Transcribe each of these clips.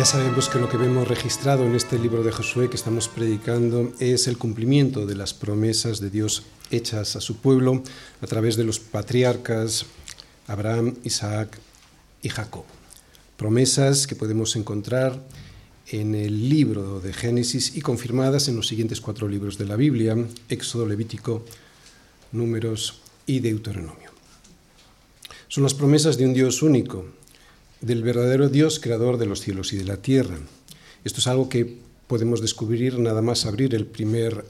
Ya sabemos que lo que vemos registrado en este libro de Josué que estamos predicando es el cumplimiento de las promesas de Dios hechas a su pueblo a través de los patriarcas Abraham, Isaac y Jacob. Promesas que podemos encontrar en el libro de Génesis y confirmadas en los siguientes cuatro libros de la Biblia, Éxodo, Levítico, Números y Deuteronomio. Son las promesas de un Dios único, del verdadero Dios creador de los cielos y de la tierra. Esto es algo que podemos descubrir nada más abrir el primer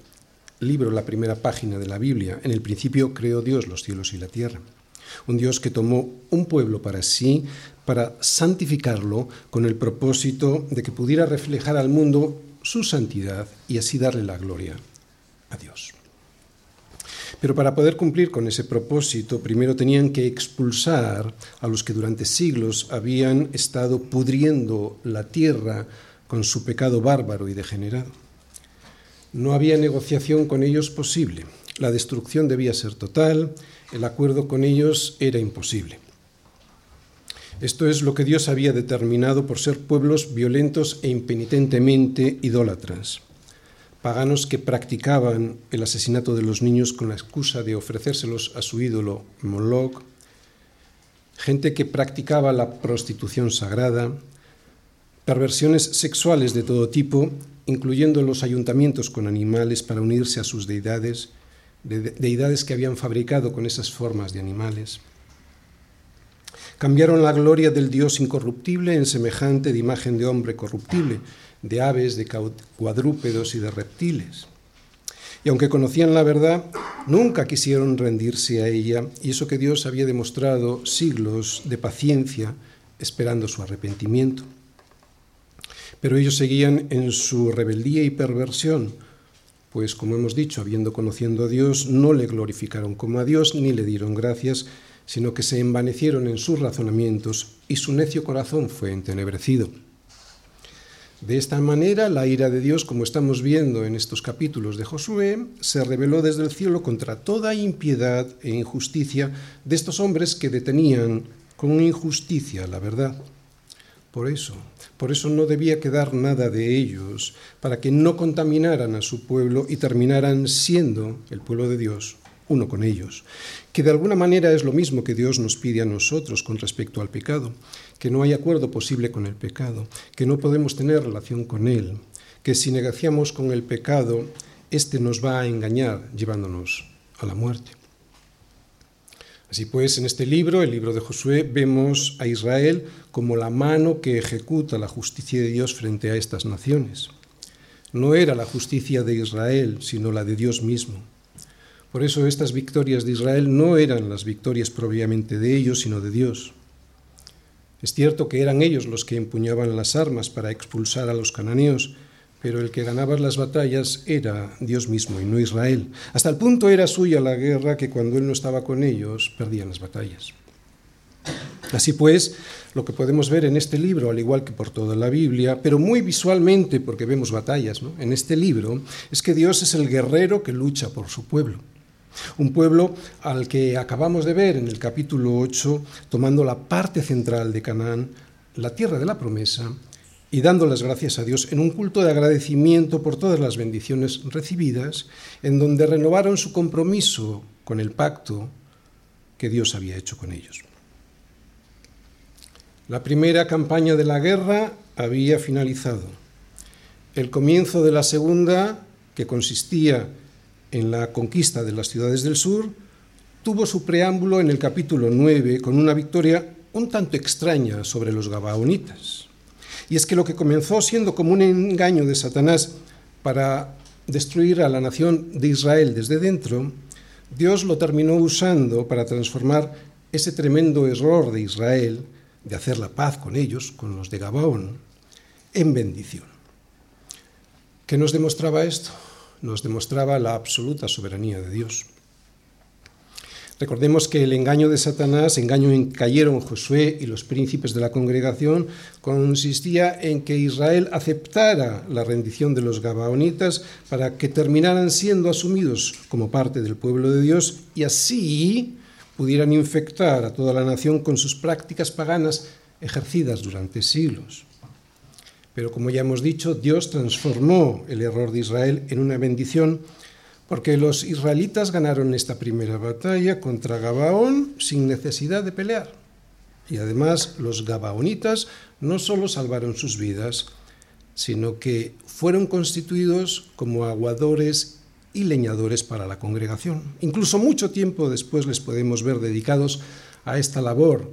libro, la primera página de la Biblia. En el principio creó Dios los cielos y la tierra. Un Dios que tomó un pueblo para sí, para santificarlo con el propósito de que pudiera reflejar al mundo su santidad y así darle la gloria a Dios. Pero para poder cumplir con ese propósito, primero tenían que expulsar a los que durante siglos habían estado pudriendo la tierra con su pecado bárbaro y degenerado. No había negociación con ellos posible. La destrucción debía ser total, el acuerdo con ellos era imposible. Esto es lo que Dios había determinado por ser pueblos violentos e impenitentemente idólatras paganos que practicaban el asesinato de los niños con la excusa de ofrecérselos a su ídolo Moloch, gente que practicaba la prostitución sagrada, perversiones sexuales de todo tipo, incluyendo los ayuntamientos con animales para unirse a sus deidades, deidades que habían fabricado con esas formas de animales. Cambiaron la gloria del Dios incorruptible en semejante de imagen de hombre corruptible, de aves, de cuadrúpedos y de reptiles. Y aunque conocían la verdad, nunca quisieron rendirse a ella, y eso que Dios había demostrado siglos de paciencia esperando su arrepentimiento. Pero ellos seguían en su rebeldía y perversión, pues como hemos dicho, habiendo conociendo a Dios, no le glorificaron como a Dios ni le dieron gracias, sino que se envanecieron en sus razonamientos y su necio corazón fue entenebrecido. De esta manera, la ira de Dios, como estamos viendo en estos capítulos de Josué, se reveló desde el cielo contra toda impiedad e injusticia de estos hombres que detenían con injusticia la verdad. Por eso, por eso no debía quedar nada de ellos, para que no contaminaran a su pueblo y terminaran siendo el pueblo de Dios uno con ellos, que de alguna manera es lo mismo que Dios nos pide a nosotros con respecto al pecado, que no hay acuerdo posible con el pecado, que no podemos tener relación con él, que si negociamos con el pecado, éste nos va a engañar llevándonos a la muerte. Así pues, en este libro, el libro de Josué, vemos a Israel como la mano que ejecuta la justicia de Dios frente a estas naciones. No era la justicia de Israel, sino la de Dios mismo. Por eso estas victorias de Israel no eran las victorias propiamente de ellos, sino de Dios. Es cierto que eran ellos los que empuñaban las armas para expulsar a los cananeos, pero el que ganaba las batallas era Dios mismo y no Israel. Hasta el punto era suya la guerra que cuando él no estaba con ellos perdían las batallas. Así pues, lo que podemos ver en este libro, al igual que por toda la Biblia, pero muy visualmente porque vemos batallas en este libro, es que Dios es el guerrero que lucha por su pueblo. Un pueblo al que acabamos de ver en el capítulo 8, tomando la parte central de Canaán, la tierra de la promesa, y dando las gracias a Dios en un culto de agradecimiento por todas las bendiciones recibidas, en donde renovaron su compromiso con el pacto que Dios había hecho con ellos. La primera campaña de la guerra había finalizado. El comienzo de la segunda, que consistía en la conquista de las ciudades del sur, tuvo su preámbulo en el capítulo 9 con una victoria un tanto extraña sobre los gabaonitas. Y es que lo que comenzó siendo como un engaño de Satanás para destruir a la nación de Israel desde dentro, Dios lo terminó usando para transformar ese tremendo error de Israel de hacer la paz con ellos, con los de Gabaón, en bendición. ¿Qué nos demostraba esto? Nos demostraba la absoluta soberanía de Dios. Recordemos que el engaño de Satanás, engaño en cayeron Josué y los príncipes de la congregación, consistía en que Israel aceptara la rendición de los gabaonitas para que terminaran siendo asumidos como parte del pueblo de Dios y así pudieran infectar a toda la nación con sus prácticas paganas ejercidas durante siglos. Pero como ya hemos dicho, Dios transformó el error de Israel en una bendición porque los israelitas ganaron esta primera batalla contra Gabaón sin necesidad de pelear. Y además los gabaonitas no solo salvaron sus vidas, sino que fueron constituidos como aguadores y leñadores para la congregación. Incluso mucho tiempo después les podemos ver dedicados a esta labor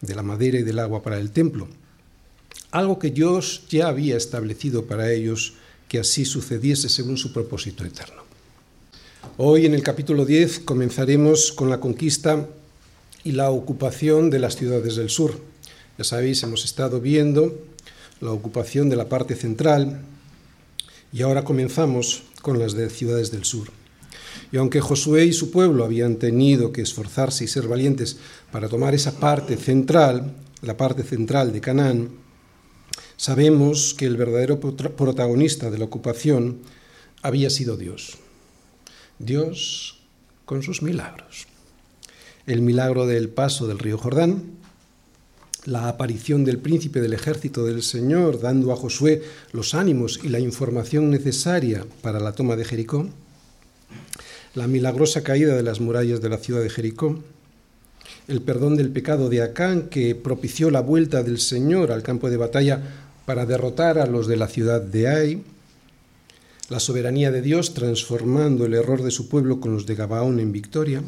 de la madera y del agua para el templo, algo que Dios ya había establecido para ellos que así sucediese según su propósito eterno. Hoy en el capítulo 10 comenzaremos con la conquista y la ocupación de las ciudades del sur. Ya sabéis, hemos estado viendo la ocupación de la parte central y ahora comenzamos con las de ciudades del sur. Y aunque Josué y su pueblo habían tenido que esforzarse y ser valientes para tomar esa parte central, la parte central de Canaán, sabemos que el verdadero protagonista de la ocupación había sido Dios. Dios con sus milagros el milagro del paso del río Jordán, la aparición del príncipe del ejército del Señor dando a Josué los ánimos y la información necesaria para la toma de Jericó, la milagrosa caída de las murallas de la ciudad de Jericó, el perdón del pecado de Acán que propició la vuelta del Señor al campo de batalla para derrotar a los de la ciudad de Ai, la soberanía de Dios transformando el error de su pueblo con los de Gabaón en victoria,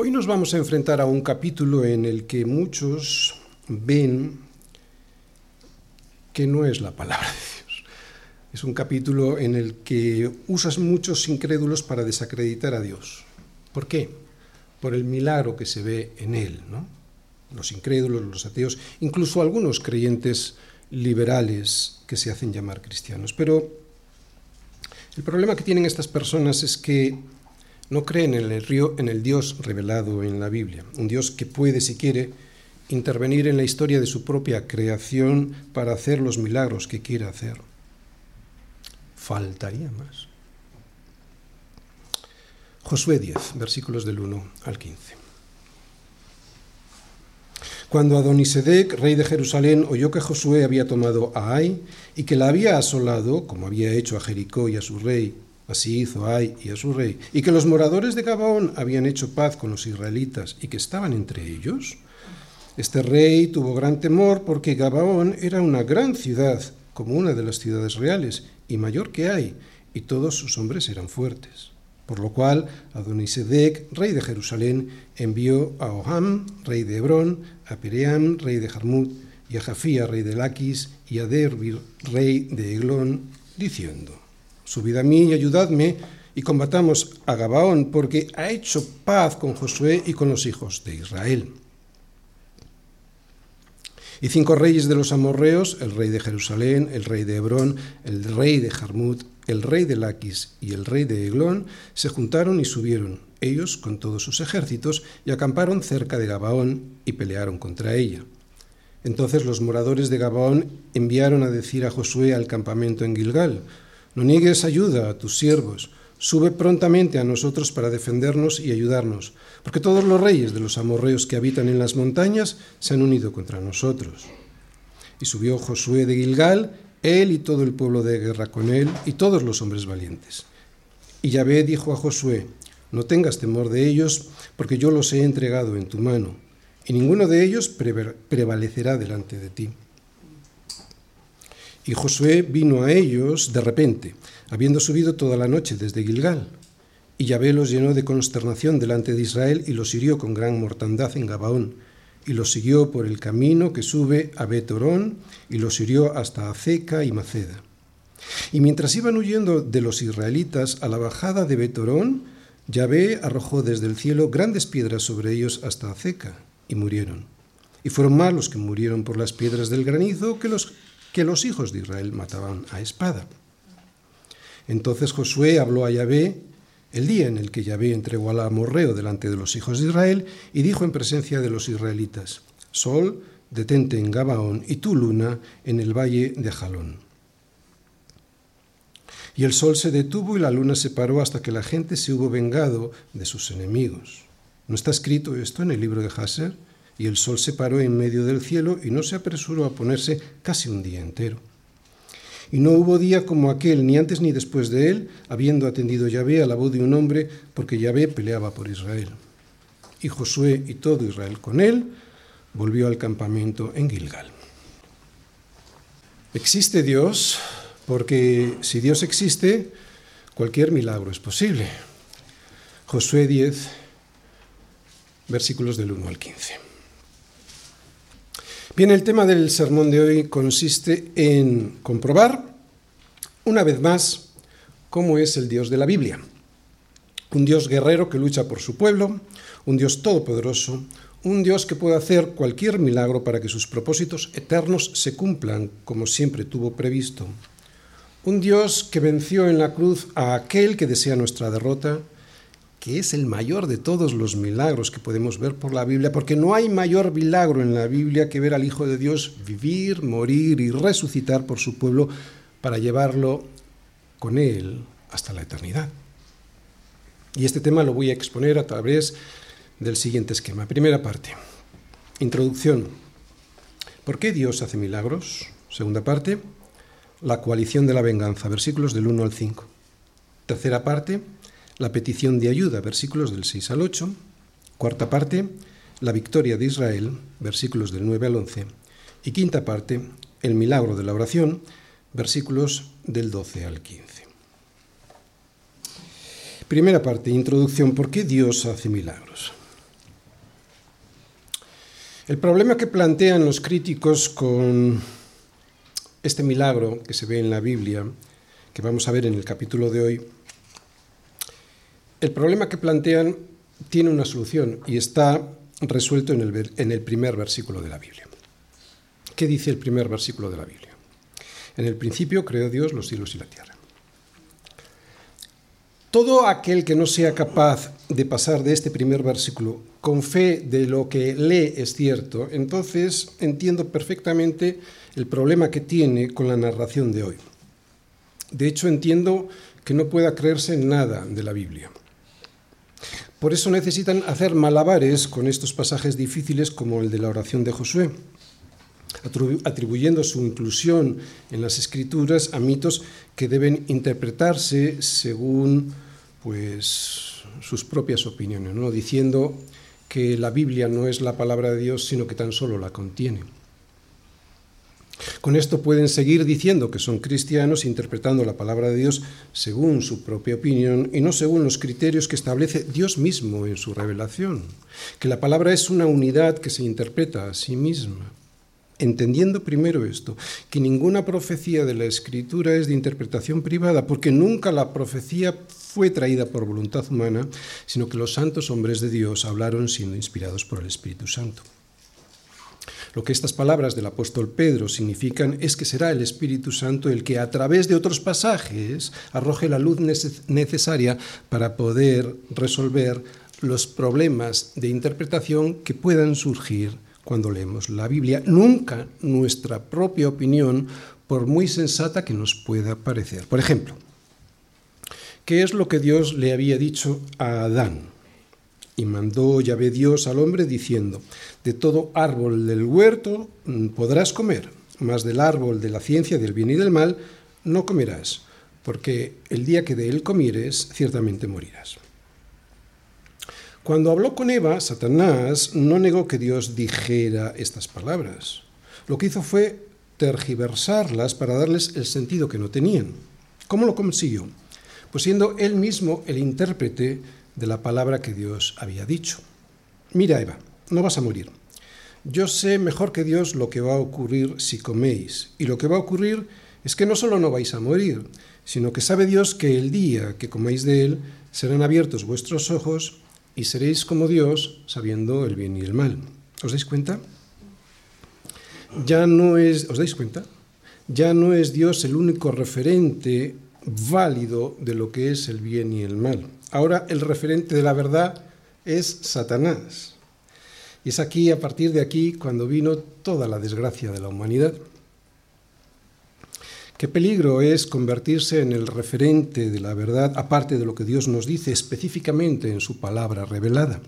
Hoy nos vamos a enfrentar a un capítulo en el que muchos ven que no es la palabra de Dios. Es un capítulo en el que usas muchos incrédulos para desacreditar a Dios. ¿Por qué? Por el milagro que se ve en él, ¿no? Los incrédulos, los ateos, incluso algunos creyentes liberales que se hacen llamar cristianos. Pero el problema que tienen estas personas es que no creen en el, río, en el Dios revelado en la Biblia, un Dios que puede, si quiere, intervenir en la historia de su propia creación para hacer los milagros que quiere hacer. Faltaría más. Josué 10, versículos del 1 al 15. Cuando Adonisedec, rey de Jerusalén, oyó que Josué había tomado a Ai y que la había asolado, como había hecho a Jericó y a su rey, Así hizo Ai y a su rey, y que los moradores de Gabaón habían hecho paz con los israelitas y que estaban entre ellos. Este rey tuvo gran temor porque Gabaón era una gran ciudad, como una de las ciudades reales, y mayor que Ai, y todos sus hombres eran fuertes. Por lo cual Adonisedec, rey de Jerusalén, envió a Oham, rey de Hebrón, a Peream, rey de Jarmut, y a Jafía, rey de Laquis, y a Derbir, rey de Eglón, diciendo, Subid a mí y ayudadme y combatamos a Gabaón, porque ha hecho paz con Josué y con los hijos de Israel. Y cinco reyes de los amorreos, el rey de Jerusalén, el rey de Hebrón, el rey de Jarmut, el rey de Laquis y el rey de Eglón, se juntaron y subieron, ellos con todos sus ejércitos, y acamparon cerca de Gabaón y pelearon contra ella. Entonces los moradores de Gabaón enviaron a decir a Josué al campamento en Gilgal, no niegues ayuda a tus siervos, sube prontamente a nosotros para defendernos y ayudarnos, porque todos los reyes de los amorreos que habitan en las montañas se han unido contra nosotros. Y subió Josué de Gilgal, él y todo el pueblo de guerra con él, y todos los hombres valientes. Y Yahvé dijo a Josué, no tengas temor de ellos, porque yo los he entregado en tu mano, y ninguno de ellos prevalecerá delante de ti. Y Josué vino a ellos de repente, habiendo subido toda la noche desde Gilgal. Y Yahvé los llenó de consternación delante de Israel y los hirió con gran mortandad en Gabaón. Y los siguió por el camino que sube a Betorón y los hirió hasta Azeca y Maceda. Y mientras iban huyendo de los israelitas a la bajada de Betorón, Yahvé arrojó desde el cielo grandes piedras sobre ellos hasta Azeca y murieron. Y fueron más los que murieron por las piedras del granizo que los que los hijos de Israel mataban a espada. Entonces Josué habló a Yahvé el día en el que Yahvé entregó al amorreo delante de los hijos de Israel y dijo en presencia de los israelitas, Sol, detente en Gabaón y tú, luna, en el valle de Jalón. Y el sol se detuvo y la luna se paró hasta que la gente se hubo vengado de sus enemigos. ¿No está escrito esto en el libro de Haser? y el sol se paró en medio del cielo y no se apresuró a ponerse casi un día entero. Y no hubo día como aquel, ni antes ni después de él, habiendo atendido Yahvé a la voz de un hombre, porque Yahvé peleaba por Israel. Y Josué y todo Israel con él volvió al campamento en Gilgal. Existe Dios, porque si Dios existe, cualquier milagro es posible. Josué 10, versículos del 1 al 15. Bien, el tema del sermón de hoy consiste en comprobar, una vez más, cómo es el Dios de la Biblia. Un Dios guerrero que lucha por su pueblo, un Dios todopoderoso, un Dios que puede hacer cualquier milagro para que sus propósitos eternos se cumplan como siempre tuvo previsto. Un Dios que venció en la cruz a aquel que desea nuestra derrota, que es el mayor de todos los milagros que podemos ver por la Biblia, porque no hay mayor milagro en la Biblia que ver al Hijo de Dios vivir, morir y resucitar por su pueblo para llevarlo con Él hasta la eternidad. Y este tema lo voy a exponer a través del siguiente esquema. Primera parte, introducción. ¿Por qué Dios hace milagros? Segunda parte, la coalición de la venganza, versículos del 1 al 5. Tercera parte, la petición de ayuda, versículos del 6 al 8. Cuarta parte, la victoria de Israel, versículos del 9 al 11. Y quinta parte, el milagro de la oración, versículos del 12 al 15. Primera parte, introducción, ¿por qué Dios hace milagros? El problema que plantean los críticos con este milagro que se ve en la Biblia, que vamos a ver en el capítulo de hoy, el problema que plantean tiene una solución y está resuelto en el, primer versículo de la Biblia. ¿Qué dice el primer versículo de la Biblia? En el principio creó Dios los cielos y la tierra. Todo aquel que no sea capaz de pasar de este primer versículo con fe de lo que lee es cierto, entonces entiendo perfectamente el problema que tiene con la narración de hoy. De hecho, entiendo que no pueda creerse nada de la Biblia. Por eso necesitan hacer malabares con estos pasajes difíciles como el de la oración de Josué, atribuyendo su inclusión en las escrituras a mitos que deben interpretarse según pues, sus propias opiniones, ¿no? diciendo que la Biblia no es la palabra de Dios, sino que tan solo la contiene. Con esto pueden seguir diciendo que son cristianos interpretando la palabra de Dios según su propia opinión y no según los criterios que establece Dios mismo en su revelación, que la palabra es una unidad que se interpreta a sí misma. Entendiendo primero esto, que ninguna profecía de la Escritura es de interpretación privada, porque nunca la profecía fue traída por voluntad humana, sino que los santos hombres de Dios hablaron siendo inspirados por el Espíritu Santo. Lo que estas palabras del apóstol Pedro significan es que será el Espíritu Santo el que a través de otros pasajes arroje la luz necesaria para poder resolver los problemas de interpretación que puedan surgir cuando leemos la Biblia. Nunca nuestra propia opinión, por muy sensata que nos pueda parecer. Por ejemplo, ¿qué es lo que Dios le había dicho a Adán? Y mandó Yahvé Dios al hombre diciendo, de todo árbol del huerto mm, podrás comer, mas del árbol de la ciencia del bien y del mal no comerás, porque el día que de él comieres, ciertamente morirás. Cuando habló con Eva, Satanás no negó que Dios dijera estas palabras. Lo que hizo fue tergiversarlas para darles el sentido que no tenían. ¿Cómo lo consiguió? Pues siendo él mismo el intérprete de la palabra que Dios había dicho. Mira, Eva, no vas a morir. Yo sé mejor que Dios lo que va a ocurrir si coméis. Y lo que va a ocurrir es que no solo no vais a morir, sino que sabe Dios que el día que comáis de él serán abiertos vuestros ojos y seréis como Dios sabiendo el bien y el mal. ¿Os dais cuenta? Ya no es, ¿os dais cuenta? Ya no es Dios el único referente válido de lo que es el bien y el mal. Ahora el referente de la verdad es Satanás. Y es aquí, a partir de aquí, cuando vino toda la desgracia de la humanidad. Qué peligro es convertirse en el referente de la verdad, aparte de lo que Dios nos dice específicamente en su palabra revelada.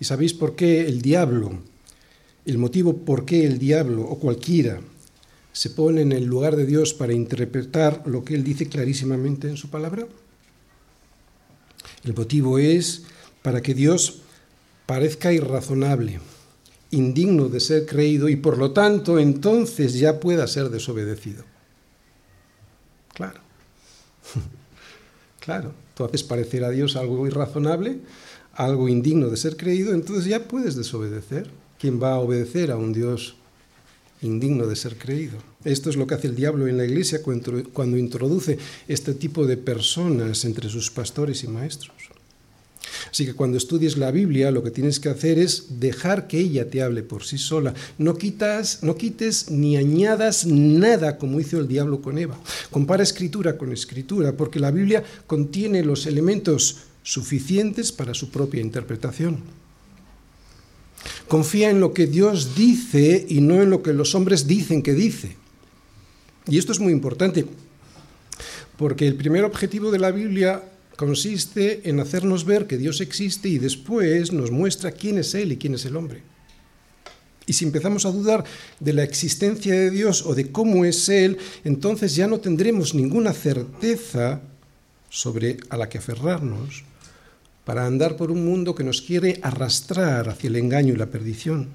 ¿Y sabéis por qué el diablo, el motivo por qué el diablo o cualquiera se pone en el lugar de Dios para interpretar lo que Él dice clarísimamente en su palabra? El motivo es para que Dios parezca irrazonable, indigno de ser creído y por lo tanto entonces ya pueda ser desobedecido. Claro, claro, tú haces parecer a Dios algo irrazonable, algo indigno de ser creído, entonces ya puedes desobedecer. ¿Quién va a obedecer a un Dios indigno de ser creído? Esto es lo que hace el diablo en la iglesia cuando introduce este tipo de personas entre sus pastores y maestros. Así que cuando estudies la Biblia, lo que tienes que hacer es dejar que ella te hable por sí sola. No, quitas, no quites ni añadas nada como hizo el diablo con Eva. Compara escritura con escritura, porque la Biblia contiene los elementos suficientes para su propia interpretación. Confía en lo que Dios dice y no en lo que los hombres dicen que dice. Y esto es muy importante, porque el primer objetivo de la Biblia consiste en hacernos ver que Dios existe y después nos muestra quién es Él y quién es el hombre. Y si empezamos a dudar de la existencia de Dios o de cómo es Él, entonces ya no tendremos ninguna certeza sobre a la que aferrarnos para andar por un mundo que nos quiere arrastrar hacia el engaño y la perdición.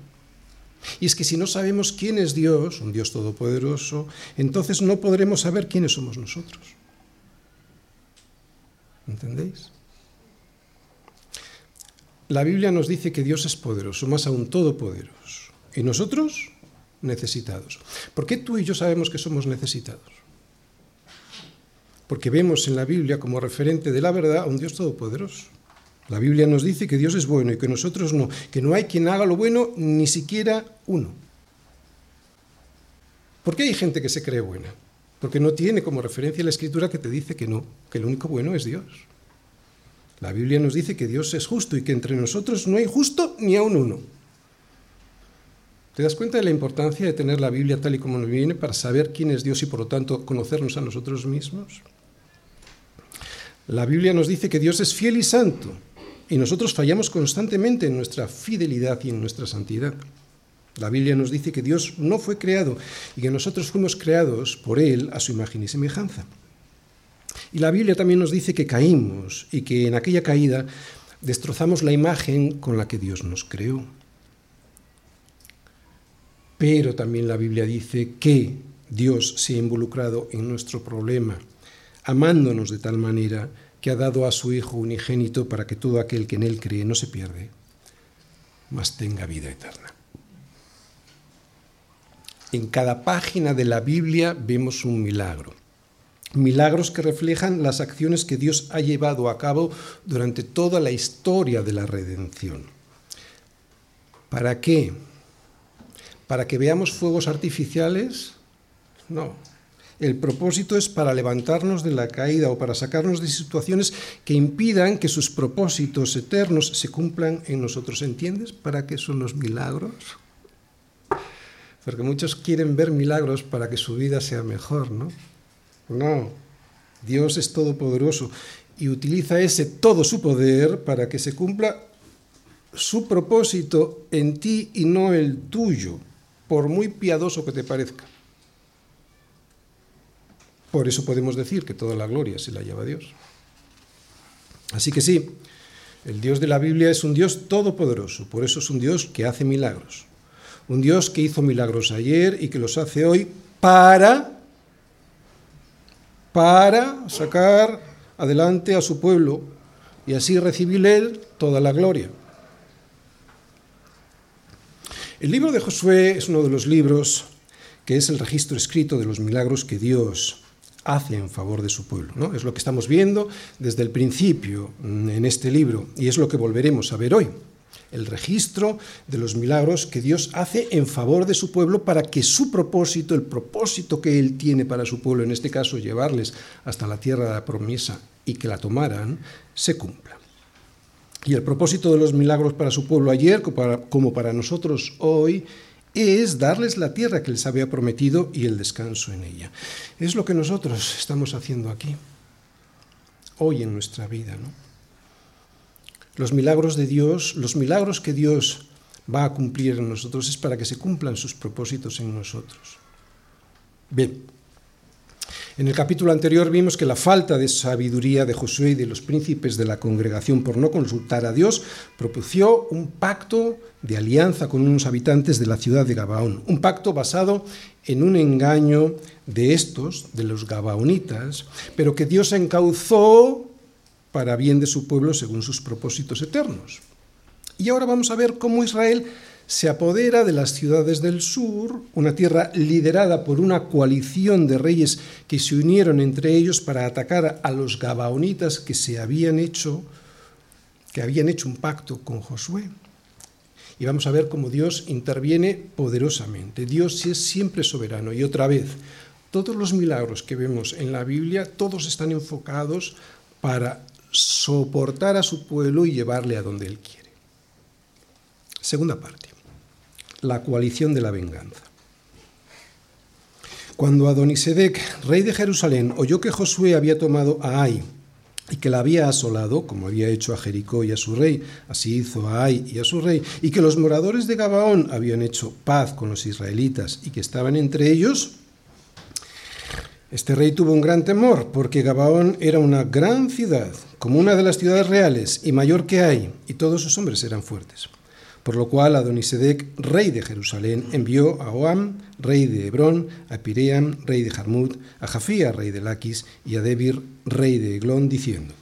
Y es que si no sabemos quién es Dios, un Dios todopoderoso, entonces no podremos saber quiénes somos nosotros. ¿Entendéis? La Biblia nos dice que Dios es poderoso, más aún todopoderoso. Y nosotros necesitados. ¿Por qué tú y yo sabemos que somos necesitados? Porque vemos en la Biblia como referente de la verdad a un Dios todopoderoso. La Biblia nos dice que Dios es bueno y que nosotros no, que no hay quien haga lo bueno, ni siquiera uno. ¿Por qué hay gente que se cree buena? Porque no tiene como referencia la escritura que te dice que no, que el único bueno es Dios. La Biblia nos dice que Dios es justo y que entre nosotros no hay justo ni aun uno. ¿Te das cuenta de la importancia de tener la Biblia tal y como nos viene para saber quién es Dios y por lo tanto conocernos a nosotros mismos? La Biblia nos dice que Dios es fiel y santo y nosotros fallamos constantemente en nuestra fidelidad y en nuestra santidad. La Biblia nos dice que Dios no fue creado y que nosotros fuimos creados por Él a su imagen y semejanza. Y la Biblia también nos dice que caímos y que en aquella caída destrozamos la imagen con la que Dios nos creó. Pero también la Biblia dice que Dios se ha involucrado en nuestro problema, amándonos de tal manera que ha dado a su Hijo unigénito para que todo aquel que en Él cree no se pierde, mas tenga vida eterna. En cada página de la Biblia vemos un milagro. Milagros que reflejan las acciones que Dios ha llevado a cabo durante toda la historia de la redención. ¿Para qué? ¿Para que veamos fuegos artificiales? No, el propósito es para levantarnos de la caída o para sacarnos de situaciones que impidan que sus propósitos eternos se cumplan en nosotros. ¿Entiendes para qué son los milagros? Porque muchos quieren ver milagros para que su vida sea mejor, ¿no? No, Dios es todopoderoso y utiliza ese todo su poder para que se cumpla su propósito en ti y no el tuyo, por muy piadoso que te parezca. Por eso podemos decir que toda la gloria se la lleva Dios. Así que sí, el Dios de la Biblia es un Dios todopoderoso, por eso es un Dios que hace milagros. Un Dios que hizo milagros ayer y que los hace hoy para para sacar adelante a su pueblo y así recibir él toda la gloria. El libro de Josué es uno de los libros que es el registro escrito de los milagros que Dios hace en favor de su pueblo. ¿no? Es lo que estamos viendo desde el principio en este libro y es lo que volveremos a ver hoy. El registro de los milagros que Dios hace en favor de su pueblo para que su propósito, el propósito que Él tiene para su pueblo, en este caso llevarles hasta la tierra de la promesa y que la tomaran, se cumpla. Y el propósito de los milagros para su pueblo ayer, como para nosotros hoy, es darles la tierra que les había prometido y el descanso en ella. Es lo que nosotros estamos haciendo aquí, hoy en nuestra vida. los milagros de Dios, los milagros que Dios va a cumplir en nosotros es para que se cumplan sus propósitos en nosotros. Bien, en el capítulo anterior vimos que la falta de sabiduría de Josué y de los príncipes de la congregación por no consultar a Dios propició un pacto de alianza con unos habitantes de la ciudad de Gabaón, un pacto basado en un engaño de estos, de los gabaonitas, pero que Dios encauzó para bien de su pueblo según sus propósitos eternos. Y ahora vamos a ver cómo Israel se apodera de las ciudades del sur, una tierra liderada por una coalición de reyes que se unieron entre ellos para atacar a los gabaonitas que se habían hecho que habían hecho un pacto con Josué. Y vamos a ver cómo Dios interviene poderosamente. Dios es siempre soberano. Y otra vez, todos los milagros que vemos en la Biblia, todos están enfocados para soportar a su pueblo y llevarle a donde Él quiere. Segunda parte la coalición de la venganza. Cuando Adonisedec, rey de Jerusalén, oyó que Josué había tomado a Ai y que la había asolado, como había hecho a Jericó y a su rey, así hizo a Ai y a su rey, y que los moradores de Gabaón habían hecho paz con los israelitas y que estaban entre ellos, este rey tuvo un gran temor, porque Gabaón era una gran ciudad, como una de las ciudades reales, y mayor que Ai, y todos sus hombres eran fuertes. Por lo cual Adonisedec, rey de Jerusalén, envió a Oam, rey de Hebrón, a Piream, rey de Jarmut, a Jafía, rey de Laquis, y a Debir, rey de Eglón, diciendo,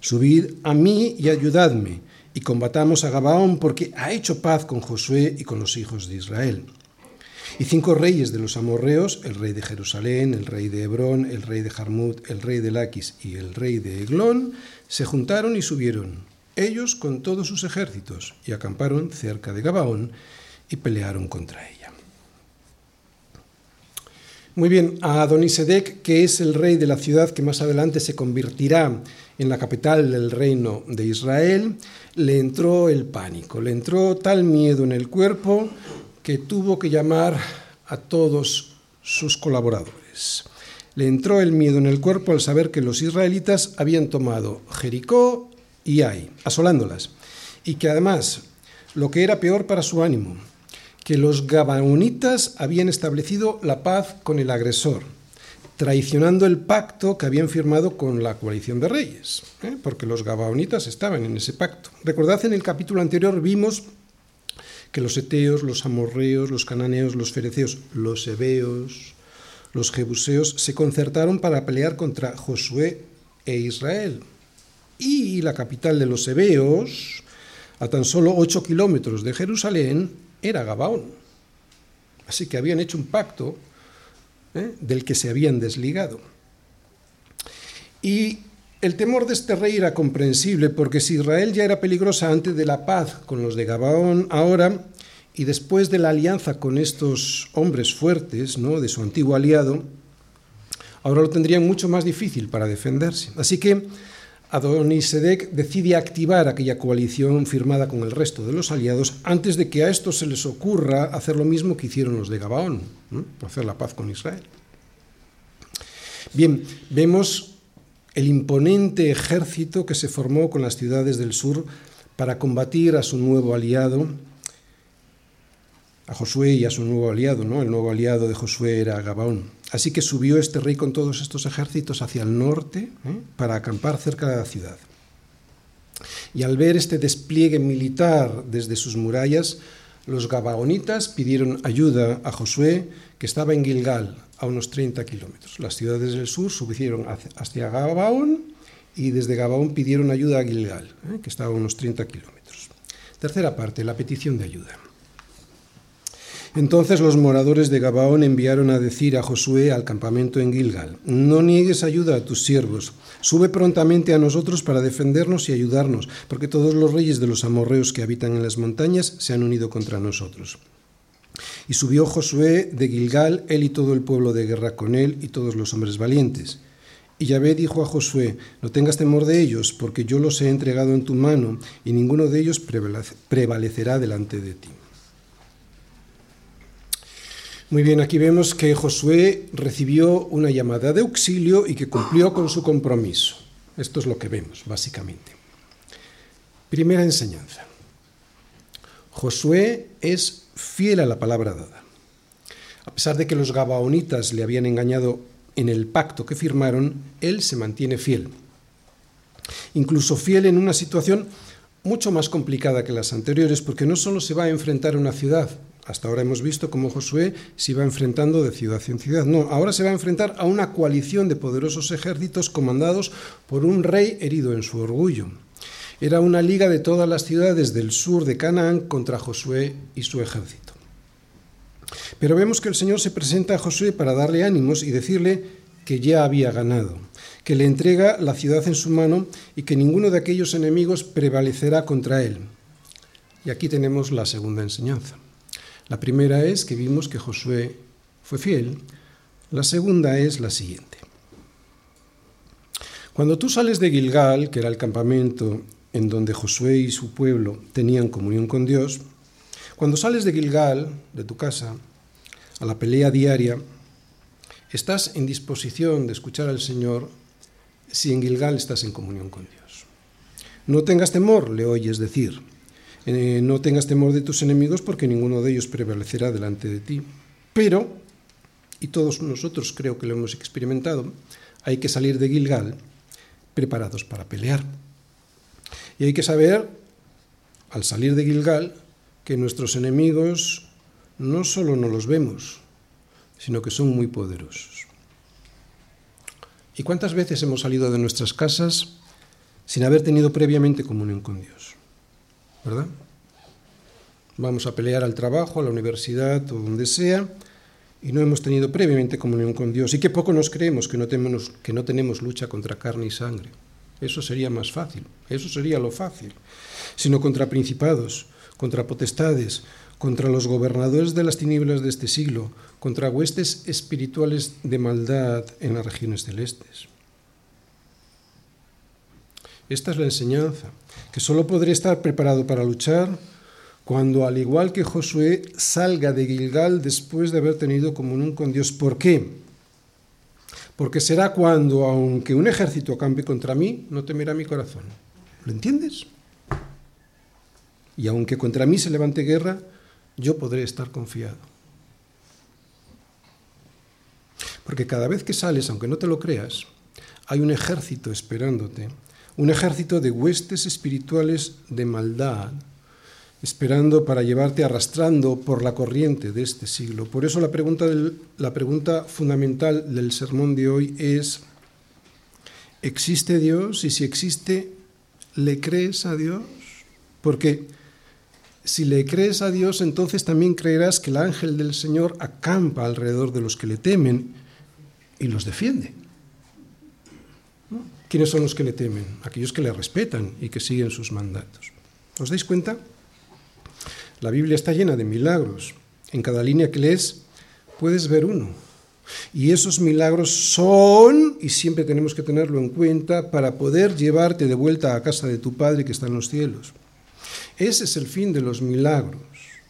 Subid a mí y ayudadme, y combatamos a Gabaón, porque ha hecho paz con Josué y con los hijos de Israel. Y cinco reyes de los amorreos, el rey de Jerusalén, el rey de Hebrón, el rey de Jarmut, el rey de Laquis y el rey de Eglón, se juntaron y subieron ellos con todos sus ejércitos, y acamparon cerca de Gabaón y pelearon contra ella. Muy bien, a Adonisedec, que es el rey de la ciudad que más adelante se convertirá en la capital del reino de Israel, le entró el pánico, le entró tal miedo en el cuerpo que tuvo que llamar a todos sus colaboradores. Le entró el miedo en el cuerpo al saber que los israelitas habían tomado Jericó y hay, asolándolas. Y que además, lo que era peor para su ánimo, que los gabaonitas habían establecido la paz con el agresor, traicionando el pacto que habían firmado con la coalición de reyes, ¿eh? porque los gabaonitas estaban en ese pacto. Recordad en el capítulo anterior vimos que los eteos, los amorreos, los cananeos, los fereceos, los hebeos, los jebuseos se concertaron para pelear contra Josué e Israel y la capital de los hebeos, a tan solo ocho kilómetros de Jerusalén, era Gabaón. Así que habían hecho un pacto ¿eh? del que se habían desligado. Y el temor de este rey era comprensible, porque si Israel ya era peligrosa antes de la paz con los de Gabaón, ahora, y después de la alianza con estos hombres fuertes, ¿no? de su antiguo aliado, ahora lo tendrían mucho más difícil para defenderse. Así que Adonisedec decide activar aquella coalición firmada con el resto de los aliados antes de que a estos se les ocurra hacer lo mismo que hicieron los de Gabaón, hacer la paz con Israel. Bien, vemos el imponente ejército que se formó con las ciudades del sur para combatir a su nuevo aliado, a Josué y a su nuevo aliado, ¿no? El nuevo aliado de Josué era Gabaón. Así que subió este rey con todos estos ejércitos hacia el norte ¿eh? para acampar cerca de la ciudad. Y al ver este despliegue militar desde sus murallas, los gabaonitas pidieron ayuda a Josué, que estaba en Gilgal, a unos 30 kilómetros. Las ciudades del sur subieron hacia Gabaón y desde Gabaón pidieron ayuda a Gilgal, ¿eh? que estaba a unos 30 kilómetros. Tercera parte, la petición de ayuda. Entonces los moradores de Gabaón enviaron a decir a Josué al campamento en Gilgal, no niegues ayuda a tus siervos, sube prontamente a nosotros para defendernos y ayudarnos, porque todos los reyes de los amorreos que habitan en las montañas se han unido contra nosotros. Y subió Josué de Gilgal, él y todo el pueblo de guerra con él y todos los hombres valientes. Y Yahvé dijo a Josué, no tengas temor de ellos, porque yo los he entregado en tu mano, y ninguno de ellos prevalecerá delante de ti. Muy bien, aquí vemos que Josué recibió una llamada de auxilio y que cumplió con su compromiso. Esto es lo que vemos, básicamente. Primera enseñanza. Josué es fiel a la palabra dada. A pesar de que los gabaonitas le habían engañado en el pacto que firmaron, él se mantiene fiel. Incluso fiel en una situación mucho más complicada que las anteriores, porque no solo se va a enfrentar a una ciudad, hasta ahora hemos visto cómo Josué se iba enfrentando de ciudad en ciudad. No, ahora se va a enfrentar a una coalición de poderosos ejércitos comandados por un rey herido en su orgullo. Era una liga de todas las ciudades del sur de Canaán contra Josué y su ejército. Pero vemos que el Señor se presenta a Josué para darle ánimos y decirle que ya había ganado, que le entrega la ciudad en su mano y que ninguno de aquellos enemigos prevalecerá contra él. Y aquí tenemos la segunda enseñanza. La primera es que vimos que Josué fue fiel. La segunda es la siguiente. Cuando tú sales de Gilgal, que era el campamento en donde Josué y su pueblo tenían comunión con Dios, cuando sales de Gilgal, de tu casa, a la pelea diaria, estás en disposición de escuchar al Señor si en Gilgal estás en comunión con Dios. No tengas temor, le oyes decir. Eh, no tengas temor de tus enemigos porque ninguno de ellos prevalecerá delante de ti. Pero, y todos nosotros creo que lo hemos experimentado, hay que salir de Gilgal preparados para pelear. Y hay que saber, al salir de Gilgal, que nuestros enemigos no solo no los vemos, sino que son muy poderosos. ¿Y cuántas veces hemos salido de nuestras casas sin haber tenido previamente comunión con Dios? ¿Verdad? Vamos a pelear al trabajo, a la universidad o donde sea, y no hemos tenido previamente comunión con Dios. Y qué poco nos creemos que no, tenemos, que no tenemos lucha contra carne y sangre. Eso sería más fácil, eso sería lo fácil. Sino contra principados, contra potestades, contra los gobernadores de las tinieblas de este siglo, contra huestes espirituales de maldad en las regiones celestes. Esta es la enseñanza, que solo podré estar preparado para luchar cuando, al igual que Josué, salga de Gilgal después de haber tenido comunión con Dios. ¿Por qué? Porque será cuando, aunque un ejército acampe contra mí, no temerá mi corazón. ¿Lo entiendes? Y aunque contra mí se levante guerra, yo podré estar confiado. Porque cada vez que sales, aunque no te lo creas, hay un ejército esperándote un ejército de huestes espirituales de maldad, esperando para llevarte arrastrando por la corriente de este siglo. Por eso la pregunta, la pregunta fundamental del sermón de hoy es, ¿existe Dios? Y si existe, ¿le crees a Dios? Porque si le crees a Dios, entonces también creerás que el ángel del Señor acampa alrededor de los que le temen y los defiende. ¿Quiénes son los que le temen? Aquellos que le respetan y que siguen sus mandatos. ¿Os dais cuenta? La Biblia está llena de milagros. En cada línea que lees puedes ver uno. Y esos milagros son, y siempre tenemos que tenerlo en cuenta, para poder llevarte de vuelta a casa de tu Padre que está en los cielos. Ese es el fin de los milagros,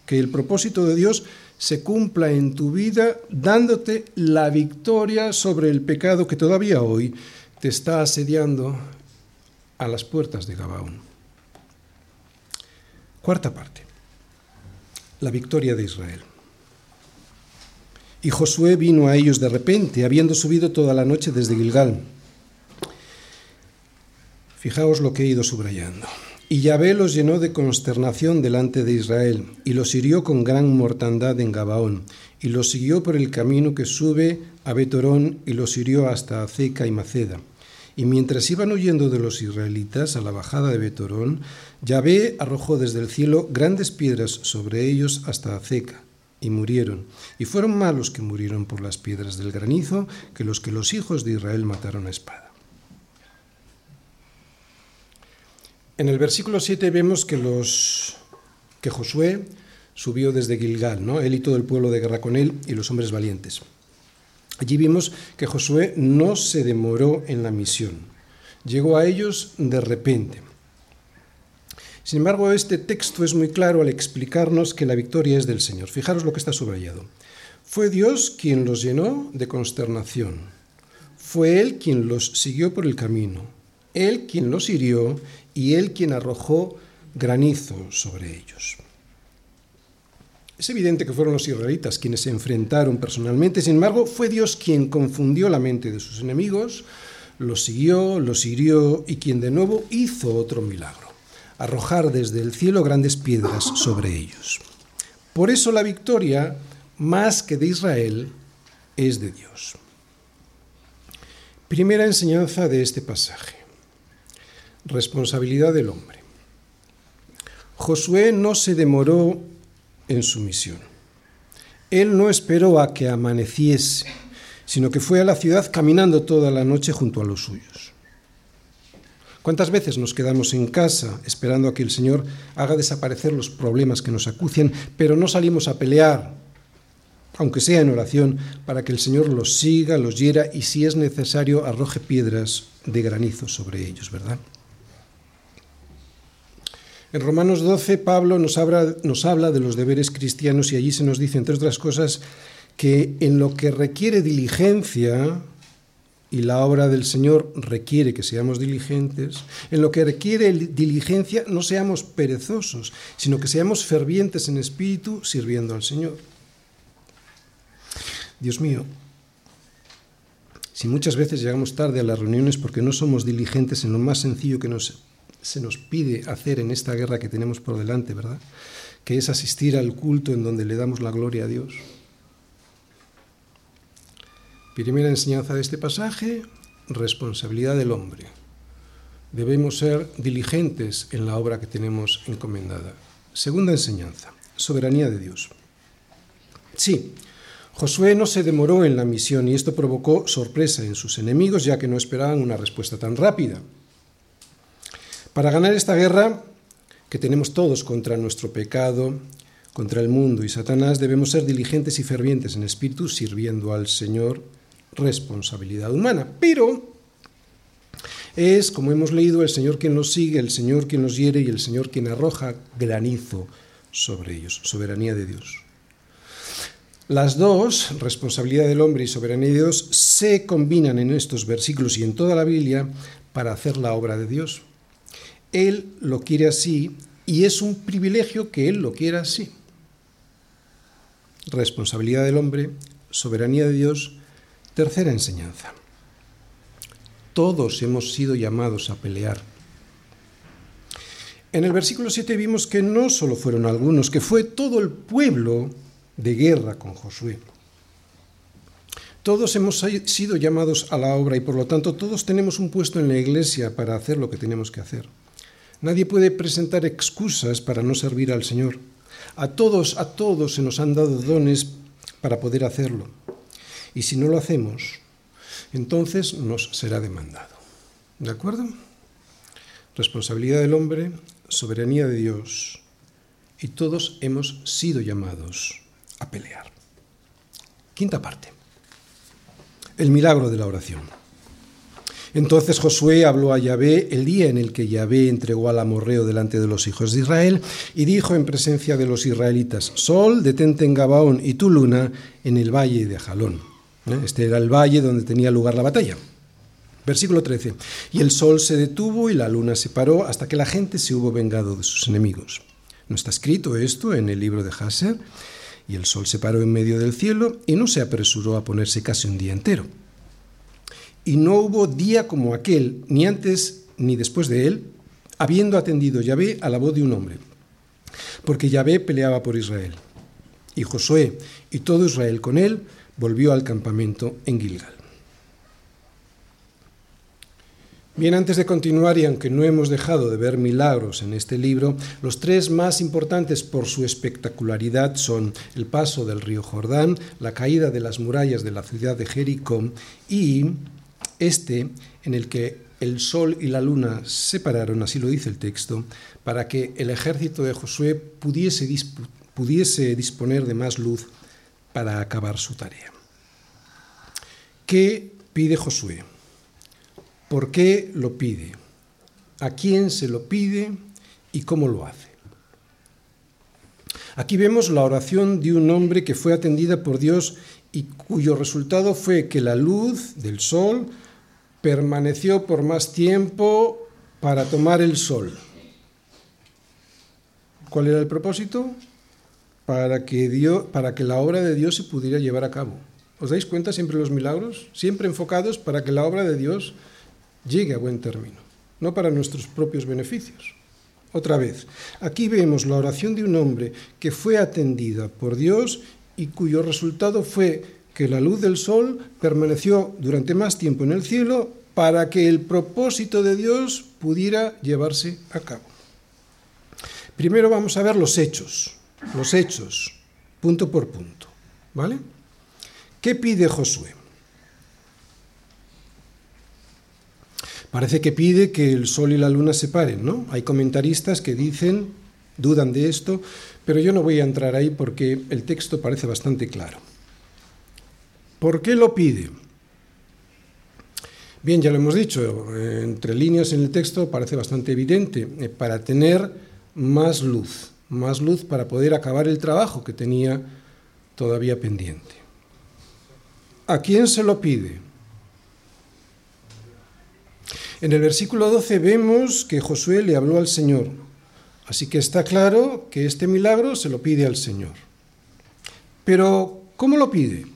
que el propósito de Dios se cumpla en tu vida dándote la victoria sobre el pecado que todavía hoy te está asediando a las puertas de Gabaón. Cuarta parte. La victoria de Israel. Y Josué vino a ellos de repente, habiendo subido toda la noche desde Gilgal. Fijaos lo que he ido subrayando. Y Yahvé los llenó de consternación delante de Israel, y los hirió con gran mortandad en Gabaón, y los siguió por el camino que sube a Betorón, y los hirió hasta Azeca y Maceda. Y mientras iban huyendo de los israelitas a la bajada de Betorón, Yahvé arrojó desde el cielo grandes piedras sobre ellos hasta Azeca, y murieron. Y fueron malos que murieron por las piedras del granizo que los que los hijos de Israel mataron a espada. En el versículo 7 vemos que, los, que Josué subió desde Gilgal, ¿no? él y todo el pueblo de guerra con él y los hombres valientes. Allí vimos que Josué no se demoró en la misión, llegó a ellos de repente. Sin embargo, este texto es muy claro al explicarnos que la victoria es del Señor. Fijaros lo que está subrayado. Fue Dios quien los llenó de consternación. Fue Él quien los siguió por el camino. Él quien los hirió y Él quien arrojó granizo sobre ellos. Es evidente que fueron los israelitas quienes se enfrentaron personalmente, sin embargo, fue Dios quien confundió la mente de sus enemigos, los siguió, los hirió y quien de nuevo hizo otro milagro, arrojar desde el cielo grandes piedras sobre ellos. Por eso la victoria, más que de Israel, es de Dios. Primera enseñanza de este pasaje. Responsabilidad del hombre. Josué no se demoró en su misión. Él no esperó a que amaneciese, sino que fue a la ciudad caminando toda la noche junto a los suyos. ¿Cuántas veces nos quedamos en casa esperando a que el Señor haga desaparecer los problemas que nos acucian, pero no salimos a pelear, aunque sea en oración, para que el Señor los siga, los hiera y si es necesario arroje piedras de granizo sobre ellos, ¿verdad? En Romanos 12, Pablo nos habla, de los deberes cristianos y allí se nos dice, entre otras cosas, que en lo que requiere diligencia, y la obra del Señor requiere que seamos diligentes, en lo que requiere diligencia no seamos perezosos, sino que seamos fervientes en espíritu sirviendo al Señor. Dios mío, si muchas veces llegamos tarde a las reuniones porque no somos diligentes en lo más sencillo que nos se nos pide hacer en esta guerra que tenemos por delante, ¿verdad? Que es asistir al culto en donde le damos la gloria a Dios. Primera enseñanza de este pasaje, responsabilidad del hombre. Debemos ser diligentes en la obra que tenemos encomendada. Segunda enseñanza, soberanía de Dios. Sí, Josué no se demoró en la misión y esto provocó sorpresa en sus enemigos ya que no esperaban una respuesta tan rápida. Para ganar esta guerra que tenemos todos contra nuestro pecado, contra el mundo y Satanás, debemos ser diligentes y fervientes en espíritu, sirviendo al Señor, responsabilidad humana. Pero es, como hemos leído, el Señor quien nos sigue, el Señor quien nos hiere y el Señor quien arroja granizo sobre ellos, soberanía de Dios. Las dos, responsabilidad del hombre y soberanía de Dios, se combinan en estos versículos y en toda la Biblia para hacer la obra de Dios. Él lo quiere así y es un privilegio que Él lo quiera así. Responsabilidad del hombre, soberanía de Dios, tercera enseñanza. Todos hemos sido llamados a pelear. En el versículo 7 vimos que no solo fueron algunos, que fue todo el pueblo de guerra con Josué. Todos hemos sido llamados a la obra y por lo tanto todos tenemos un puesto en la iglesia para hacer lo que tenemos que hacer. Nadie puede presentar excusas para no servir al Señor. A todos, a todos se nos han dado dones para poder hacerlo. Y si no lo hacemos, entonces nos será demandado. ¿De acuerdo? Responsabilidad del hombre, soberanía de Dios. Y todos hemos sido llamados a pelear. Quinta parte. El milagro de la oración. Entonces Josué habló a Yahvé el día en el que Yahvé entregó al amorreo delante de los hijos de Israel y dijo en presencia de los israelitas, Sol, detente en Gabaón y tu luna en el valle de Jalón. ¿Eh? Este era el valle donde tenía lugar la batalla. Versículo 13. Y el sol se detuvo y la luna se paró hasta que la gente se hubo vengado de sus enemigos. ¿No está escrito esto en el libro de Haser? Y el sol se paró en medio del cielo y no se apresuró a ponerse casi un día entero y no hubo día como aquel, ni antes ni después de él, habiendo atendido Yahvé a la voz de un hombre. Porque Yahvé peleaba por Israel. Y Josué y todo Israel con él volvió al campamento en Gilgal. Bien, antes de continuar, y aunque no hemos dejado de ver milagros en este libro, los tres más importantes por su espectacularidad son el paso del río Jordán, la caída de las murallas de la ciudad de Jericó y este en el que el sol y la luna se separaron, así lo dice el texto, para que el ejército de Josué pudiese, pudiese disponer de más luz para acabar su tarea. ¿Qué pide Josué? ¿Por qué lo pide? ¿A quién se lo pide y cómo lo hace? Aquí vemos la oración de un hombre que fue atendida por Dios y cuyo resultado fue que la luz del sol permaneció por más tiempo para tomar el sol. ¿Cuál era el propósito? Para que, Dios, para que la obra de Dios se pudiera llevar a cabo. ¿Os dais cuenta siempre los milagros? Siempre enfocados para que la obra de Dios llegue a buen término, no para nuestros propios beneficios. Otra vez, aquí vemos la oración de un hombre que fue atendida por Dios y cuyo resultado fue que la luz del sol permaneció durante más tiempo en el cielo para que el propósito de Dios pudiera llevarse a cabo. Primero vamos a ver los hechos, los hechos, punto por punto, ¿vale? ¿Qué pide Josué? Parece que pide que el sol y la luna se paren, ¿no? Hay comentaristas que dicen, dudan de esto, pero yo no voy a entrar ahí porque el texto parece bastante claro. ¿Por qué lo pide? Bien, ya lo hemos dicho, entre líneas en el texto parece bastante evidente, eh, para tener más luz, más luz para poder acabar el trabajo que tenía todavía pendiente. ¿A quién se lo pide? En el versículo 12 vemos que Josué le habló al Señor, así que está claro que este milagro se lo pide al Señor. Pero, ¿cómo lo pide?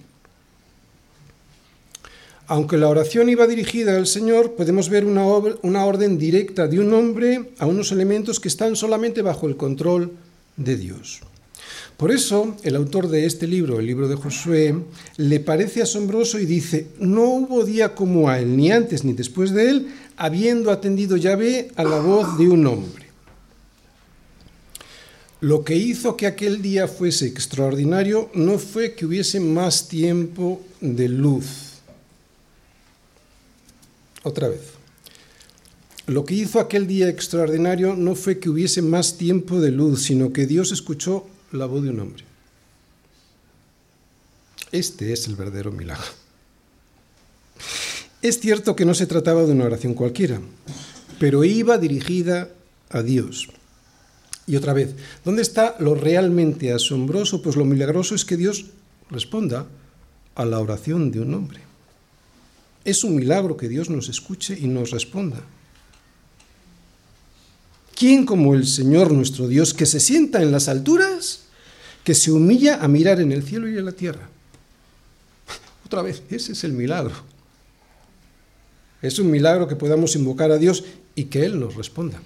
Aunque la oración iba dirigida al Señor, podemos ver una, orden directa de un hombre a unos elementos que están solamente bajo el control de Dios. Por eso, el autor de este libro, el libro de Josué, le parece asombroso y dice, no hubo día como a él, ni antes ni después de él, habiendo atendido Yahvé a la voz de un hombre. Lo que hizo que aquel día fuese extraordinario no fue que hubiese más tiempo de luz, otra vez. Lo que hizo aquel día extraordinario no fue que hubiese más tiempo de luz, sino que Dios escuchó la voz de un hombre. Este es el verdadero milagro. Es cierto que no se trataba de una oración cualquiera, pero iba dirigida a Dios. Y otra vez, ¿dónde está lo realmente asombroso? Pues lo milagroso es que Dios responda a la oración de un hombre. Es un milagro que Dios nos escuche y nos responda. ¿Quién como el Señor nuestro Dios que se sienta en las alturas, que se humilla a mirar en el cielo y en la tierra? Otra vez, ese es el milagro. Es un milagro que podamos invocar a Dios y que Él nos responda.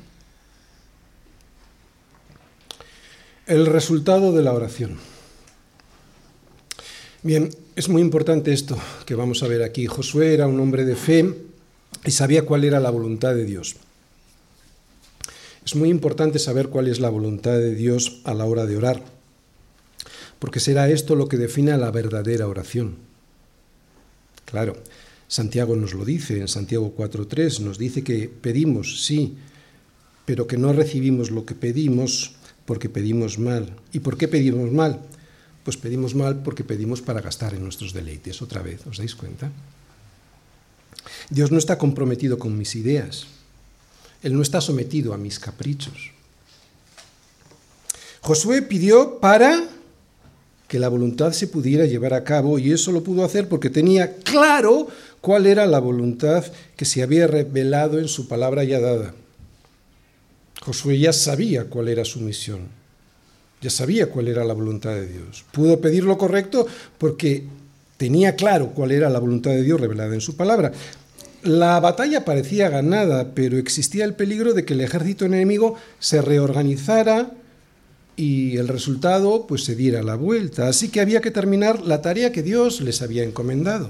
El resultado de la oración. Bien, es muy importante esto que vamos a ver aquí. Josué era un hombre de fe y sabía cuál era la voluntad de Dios. Es muy importante saber cuál es la voluntad de Dios a la hora de orar, porque será esto lo que define la verdadera oración. Claro, Santiago nos lo dice, en Santiago 4.3 nos dice que pedimos, sí, pero que no recibimos lo que pedimos porque pedimos mal. ¿Y por qué pedimos mal? Pues pedimos mal porque pedimos para gastar en nuestros deleites. Otra vez, ¿os dais cuenta? Dios no está comprometido con mis ideas. Él no está sometido a mis caprichos. Josué pidió para que la voluntad se pudiera llevar a cabo y eso lo pudo hacer porque tenía claro cuál era la voluntad que se había revelado en su palabra ya dada. Josué ya sabía cuál era su misión ya sabía cuál era la voluntad de Dios. Pudo pedir lo correcto porque tenía claro cuál era la voluntad de Dios revelada en su palabra. La batalla parecía ganada, pero existía el peligro de que el ejército enemigo se reorganizara y el resultado pues se diera la vuelta. Así que había que terminar la tarea que Dios les había encomendado.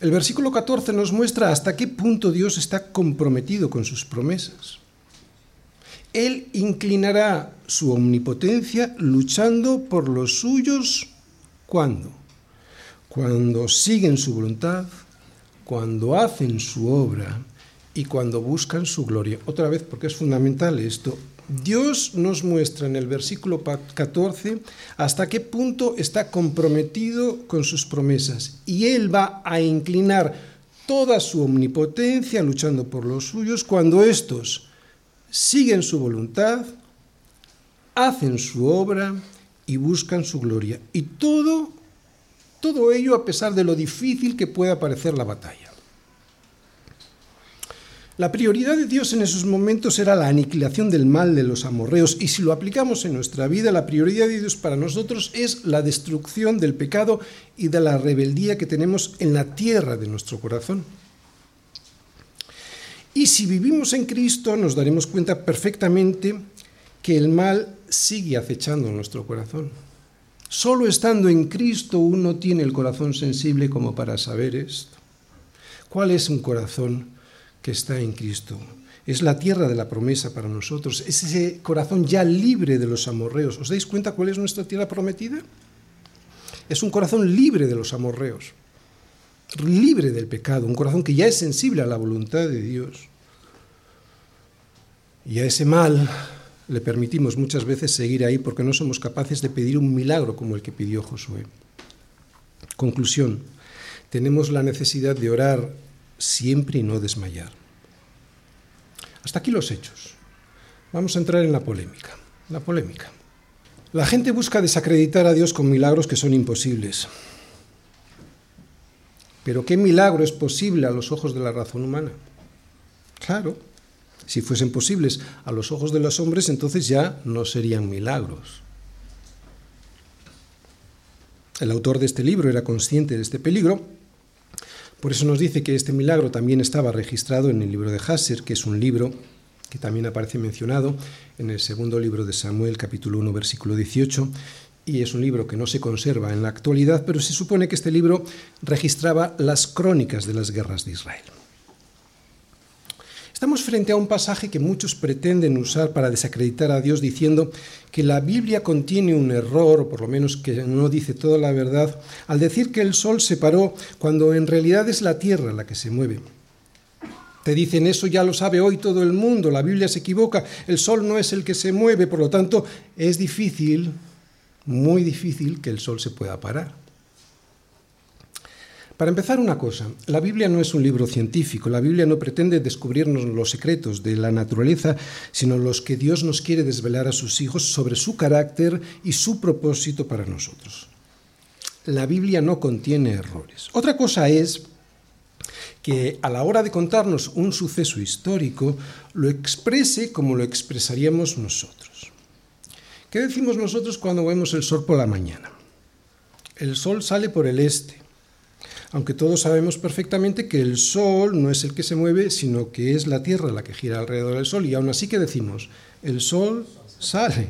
El versículo 14 nos muestra hasta qué punto Dios está comprometido con sus promesas. Él inclinará su omnipotencia luchando por los suyos. ¿Cuándo? Cuando siguen su voluntad, cuando hacen su obra y cuando buscan su gloria. Otra vez, porque es fundamental esto. Dios nos muestra en el versículo 14 hasta qué punto está comprometido con sus promesas y Él va a inclinar toda su omnipotencia luchando por los suyos cuando estos siguen su voluntad, hacen su obra y buscan su gloria. Y todo, todo ello a pesar de lo difícil que pueda parecer la batalla. La prioridad de Dios en esos momentos era la aniquilación del mal de los amorreos y si lo aplicamos en nuestra vida, la prioridad de Dios para nosotros es la destrucción del pecado y de la rebeldía que tenemos en la tierra de nuestro corazón. Y si vivimos en Cristo nos daremos cuenta perfectamente que el mal sigue acechando nuestro corazón. Solo estando en Cristo uno tiene el corazón sensible como para saber esto. ¿Cuál es un corazón? que está en Cristo. Es la tierra de la promesa para nosotros. Es ese corazón ya libre de los amorreos. ¿Os dais cuenta cuál es nuestra tierra prometida? Es un corazón libre de los amorreos, libre del pecado, un corazón que ya es sensible a la voluntad de Dios. Y a ese mal le permitimos muchas veces seguir ahí porque no somos capaces de pedir un milagro como el que pidió Josué. Conclusión, tenemos la necesidad de orar siempre y no desmayar. Hasta aquí los hechos. Vamos a entrar en la polémica. La polémica. La gente busca desacreditar a Dios con milagros que son imposibles. Pero ¿qué milagro es posible a los ojos de la razón humana? Claro, si fuesen posibles a los ojos de los hombres, entonces ya no serían milagros. El autor de este libro era consciente de este peligro por eso nos dice que este milagro también estaba registrado en el libro de Hasser, que es un libro que también aparece mencionado en el segundo libro de Samuel, capítulo 1, versículo 18, y es un libro que no se conserva en la actualidad, pero se supone que este libro registraba las crónicas de las guerras de Israel. Estamos frente a un pasaje que muchos pretenden usar para desacreditar a Dios diciendo que la Biblia contiene un error, o por lo menos que no dice toda la verdad, al decir que el sol se paró cuando en realidad es la tierra la que se mueve. Te dicen eso ya lo sabe hoy todo el mundo, la Biblia se equivoca, el sol no es el que se mueve, por lo tanto es difícil, muy difícil que el sol se pueda parar. Para empezar una cosa, la Biblia no es un libro científico, la Biblia no pretende descubrirnos los secretos de la naturaleza, sino los que Dios nos quiere desvelar a sus hijos sobre su carácter y su propósito para nosotros. La Biblia no contiene errores. Otra cosa es que a la hora de contarnos un suceso histórico lo exprese como lo expresaríamos nosotros. ¿Qué decimos nosotros cuando vemos el sol por la mañana? El sol sale por el este aunque todos sabemos perfectamente que el Sol no es el que se mueve, sino que es la Tierra la que gira alrededor del Sol. Y aún así que decimos, el Sol sale,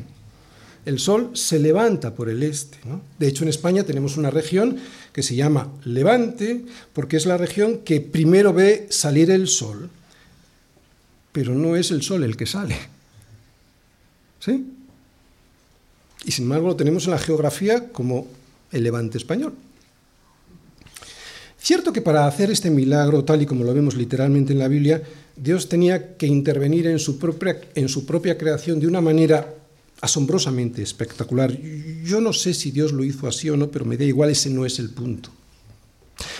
el Sol se levanta por el este. De hecho, en España tenemos una región que se llama Levante, porque es la región que primero ve salir el Sol, pero no es el Sol el que sale. ¿Sí? Y sin embargo lo tenemos en la geografía como el Levante español. Cierto que para hacer este milagro, tal y como lo vemos literalmente en la Biblia, Dios tenía que intervenir en su propia, en su propia creación de una manera asombrosamente espectacular. Yo no sé si Dios lo hizo así o no, pero me da igual, ese no es el punto.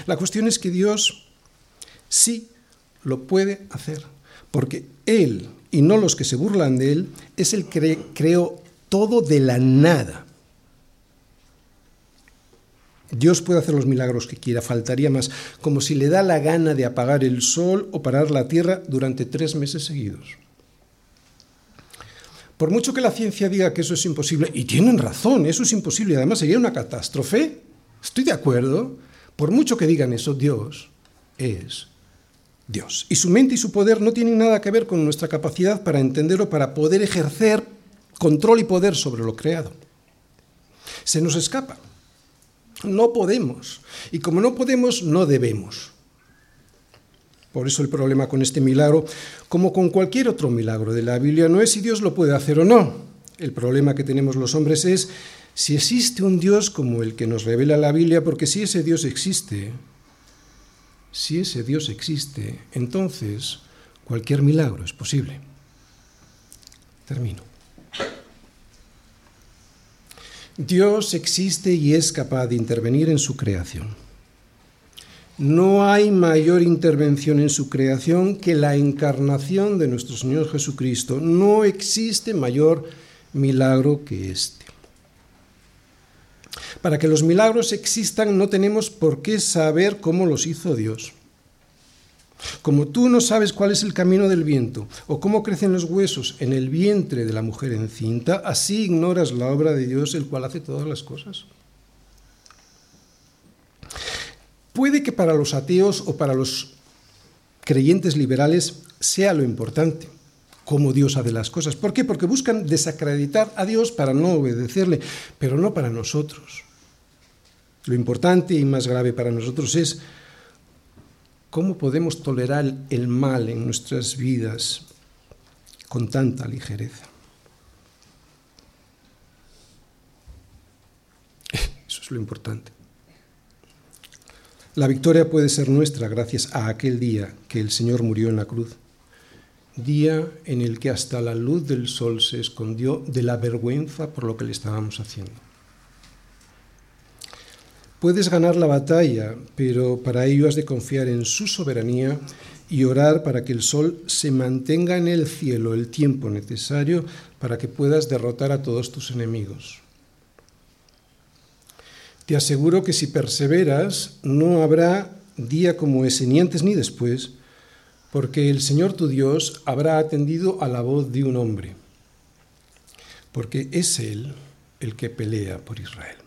La cuestión es que Dios sí lo puede hacer, porque Él, y no los que se burlan de Él, es el que creó todo de la nada. Dios puede hacer los milagros que quiera, faltaría más, como si le da la gana de apagar el sol o parar la tierra durante tres meses seguidos. Por mucho que la ciencia diga que eso es imposible, y tienen razón, eso es imposible, y además sería una catástrofe, estoy de acuerdo, por mucho que digan eso, Dios es Dios. Y su mente y su poder no tienen nada que ver con nuestra capacidad para entender o para poder ejercer control y poder sobre lo creado. Se nos escapa. No podemos. Y como no podemos, no debemos. Por eso el problema con este milagro, como con cualquier otro milagro de la Biblia, no es si Dios lo puede hacer o no. El problema que tenemos los hombres es si existe un Dios como el que nos revela la Biblia, porque si ese Dios existe, si ese Dios existe, entonces cualquier milagro es posible. Termino. Dios existe y es capaz de intervenir en su creación. No hay mayor intervención en su creación que la encarnación de nuestro Señor Jesucristo. No existe mayor milagro que este. Para que los milagros existan no tenemos por qué saber cómo los hizo Dios. Como tú no sabes cuál es el camino del viento o cómo crecen los huesos en el vientre de la mujer encinta, así ignoras la obra de Dios, el cual hace todas las cosas. Puede que para los ateos o para los creyentes liberales sea lo importante, cómo Dios hace las cosas. ¿Por qué? Porque buscan desacreditar a Dios para no obedecerle, pero no para nosotros. Lo importante y más grave para nosotros es cómo podemos tolerar el mal en nuestras vidas con tanta ligereza. Eso es lo importante. La victoria puede ser nuestra gracias a aquel día que el Señor murió en la cruz, día en el que hasta la luz del sol se escondió de la vergüenza por lo que le estábamos haciendo. Puedes ganar la batalla, pero para ello has de confiar en su soberanía y orar para que el sol se mantenga en el cielo el tiempo necesario para que puedas derrotar a todos tus enemigos. Te aseguro que si perseveras, no habrá día como ese, ni antes ni después, porque el Señor tu Dios habrá atendido a la voz de un hombre, porque es Él el que pelea por Israel.